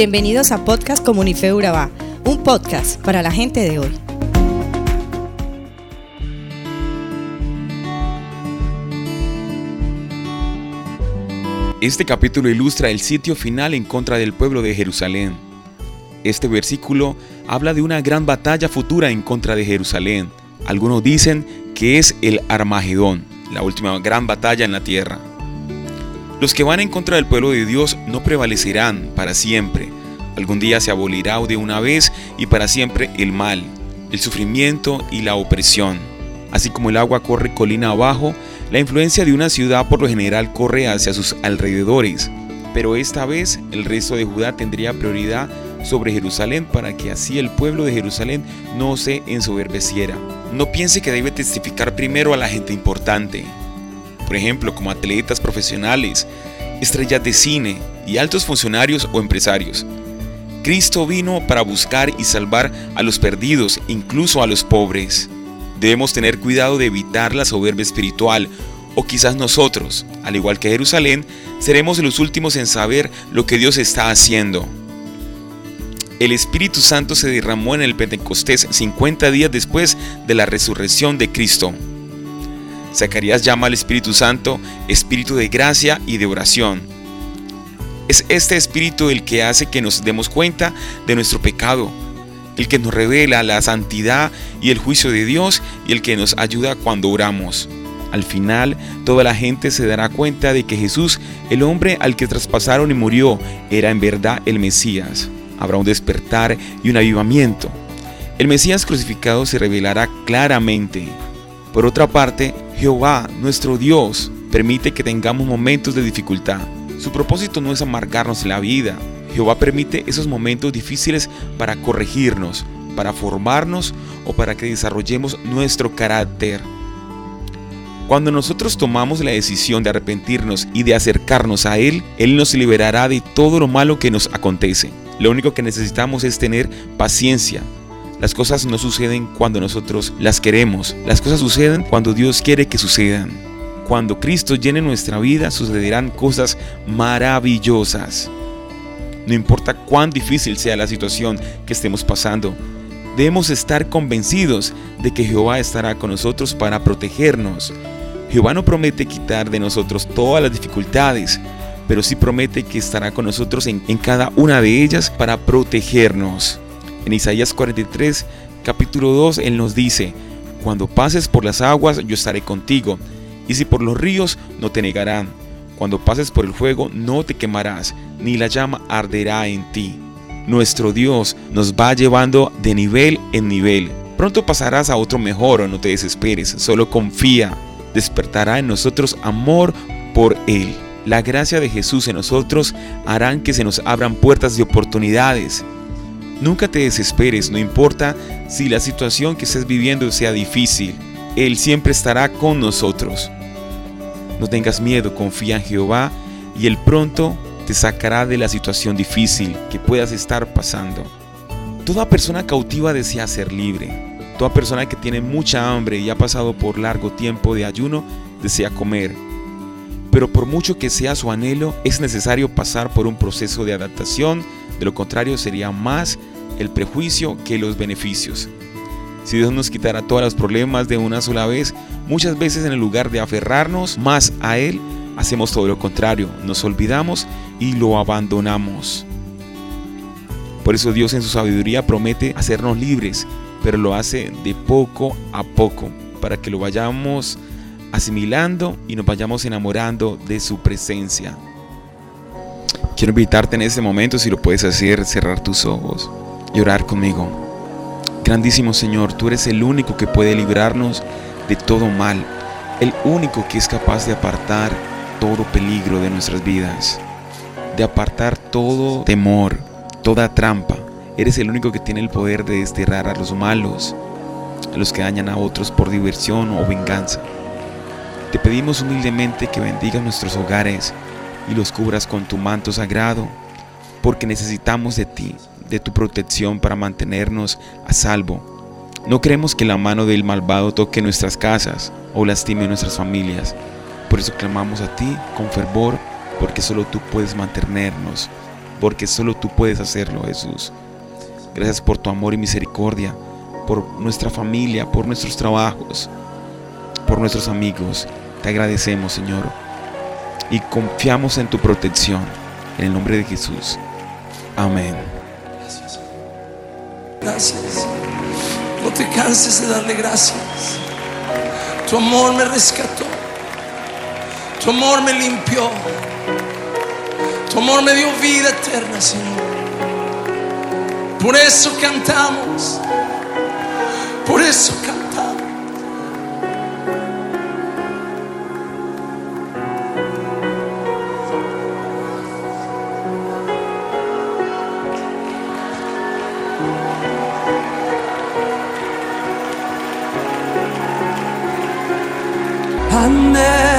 Bienvenidos a Podcast Comunife Urabá, un podcast para la gente de hoy. Este capítulo ilustra el sitio final en contra del pueblo de Jerusalén. Este versículo habla de una gran batalla futura en contra de Jerusalén. Algunos dicen que es el Armagedón, la última gran batalla en la tierra. Los que van en contra del pueblo de Dios no prevalecerán para siempre. Algún día se abolirá de una vez y para siempre el mal, el sufrimiento y la opresión. Así como el agua corre colina abajo, la influencia de una ciudad por lo general corre hacia sus alrededores. Pero esta vez el resto de Judá tendría prioridad sobre Jerusalén para que así el pueblo de Jerusalén no se ensoberbeciera. No piense que debe testificar primero a la gente importante, por ejemplo, como atletas profesionales, estrellas de cine y altos funcionarios o empresarios. Cristo vino para buscar y salvar a los perdidos, incluso a los pobres. Debemos tener cuidado de evitar la soberbia espiritual, o quizás nosotros, al igual que Jerusalén, seremos los últimos en saber lo que Dios está haciendo. El Espíritu Santo se derramó en el Pentecostés 50 días después de la resurrección de Cristo. Zacarías llama al Espíritu Santo Espíritu de gracia y de oración. Es este Espíritu el que hace que nos demos cuenta de nuestro pecado, el que nos revela la santidad y el juicio de Dios y el que nos ayuda cuando oramos. Al final, toda la gente se dará cuenta de que Jesús, el hombre al que traspasaron y murió, era en verdad el Mesías. Habrá un despertar y un avivamiento. El Mesías crucificado se revelará claramente. Por otra parte, Jehová, nuestro Dios, permite que tengamos momentos de dificultad. Su propósito no es amargarnos la vida. Jehová permite esos momentos difíciles para corregirnos, para formarnos o para que desarrollemos nuestro carácter. Cuando nosotros tomamos la decisión de arrepentirnos y de acercarnos a Él, Él nos liberará de todo lo malo que nos acontece. Lo único que necesitamos es tener paciencia, las cosas no suceden cuando nosotros las queremos. Las cosas suceden cuando Dios quiere que sucedan. Cuando Cristo llene nuestra vida, sucederán cosas maravillosas. No importa cuán difícil sea la situación que estemos pasando, debemos estar convencidos de que Jehová estará con nosotros para protegernos. Jehová no promete quitar de nosotros todas las dificultades, pero sí promete que estará con nosotros en, cada una de ellas para protegernos. En Isaías 43, capítulo 2, Él nos dice, Cuando pases por las aguas, yo estaré contigo, y si por los ríos, no te negarán. Cuando pases por el fuego, no te quemarás, ni la llama arderá en ti. Nuestro Dios nos va llevando de nivel en nivel. Pronto pasarás a otro mejor, no te desesperes, solo confía. Despertará en nosotros amor por Él. La gracia de Jesús en nosotros harán que se nos abran puertas de oportunidades Nunca te desesperes, no importa si la situación que estés viviendo sea difícil, Él siempre estará con nosotros. No tengas miedo, confía en Jehová y Él pronto te sacará de la situación difícil que puedas estar pasando. Toda persona cautiva desea ser libre. Toda persona que tiene mucha hambre y ha pasado por largo tiempo de ayuno desea comer. Pero por mucho que sea su anhelo, es necesario pasar por un proceso de adaptación, de lo contrario sería más el prejuicio que los beneficios. Si Dios nos quitara todos los problemas de una sola vez, muchas veces en el lugar de aferrarnos más a Él, hacemos todo lo contrario, nos olvidamos y lo abandonamos. Por eso Dios en su sabiduría promete hacernos libres, pero lo hace de poco a poco, para que lo vayamos asimilando y nos vayamos enamorando de su presencia. Quiero invitarte en este momento, si lo puedes hacer, cerrar tus ojos y orar conmigo. Grandísimo Señor, tú eres el único que puede librarnos de todo mal, el único que es capaz de apartar todo peligro de nuestras vidas, de apartar todo temor, toda trampa. Eres el único que tiene el poder de desterrar a los malos, a los que dañan a otros por diversión o venganza. Te pedimos humildemente que bendigas nuestros hogares y los cubras con tu manto sagrado, porque necesitamos de ti de tu protección para mantenernos a salvo. No creemos que la mano del malvado toque nuestras casas o lastime nuestras familias. Por eso clamamos a ti con fervor, porque solo tú puedes mantenernos. porque solo tú puedes hacerlo, Jesús. Gracias por tu amor y misericordia, por nuestra familia, por nuestros trabajos, por nuestros amigos. Te agradecemos, Señor, y confiamos en tu protección. En el nombre de Jesús. Amén. Gracias. Gracias. No te canses de darle gracias. Tu amor me rescató. Tu amor me limpió. Tu amor me dio vida eterna, Señor. Por eso cantamos. Por eso cantamos. Anhelo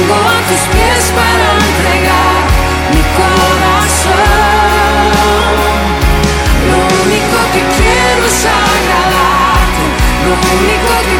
Vengo a tus pies para entregar mi corazón. Lo único que quiero es agradarte. Lo único que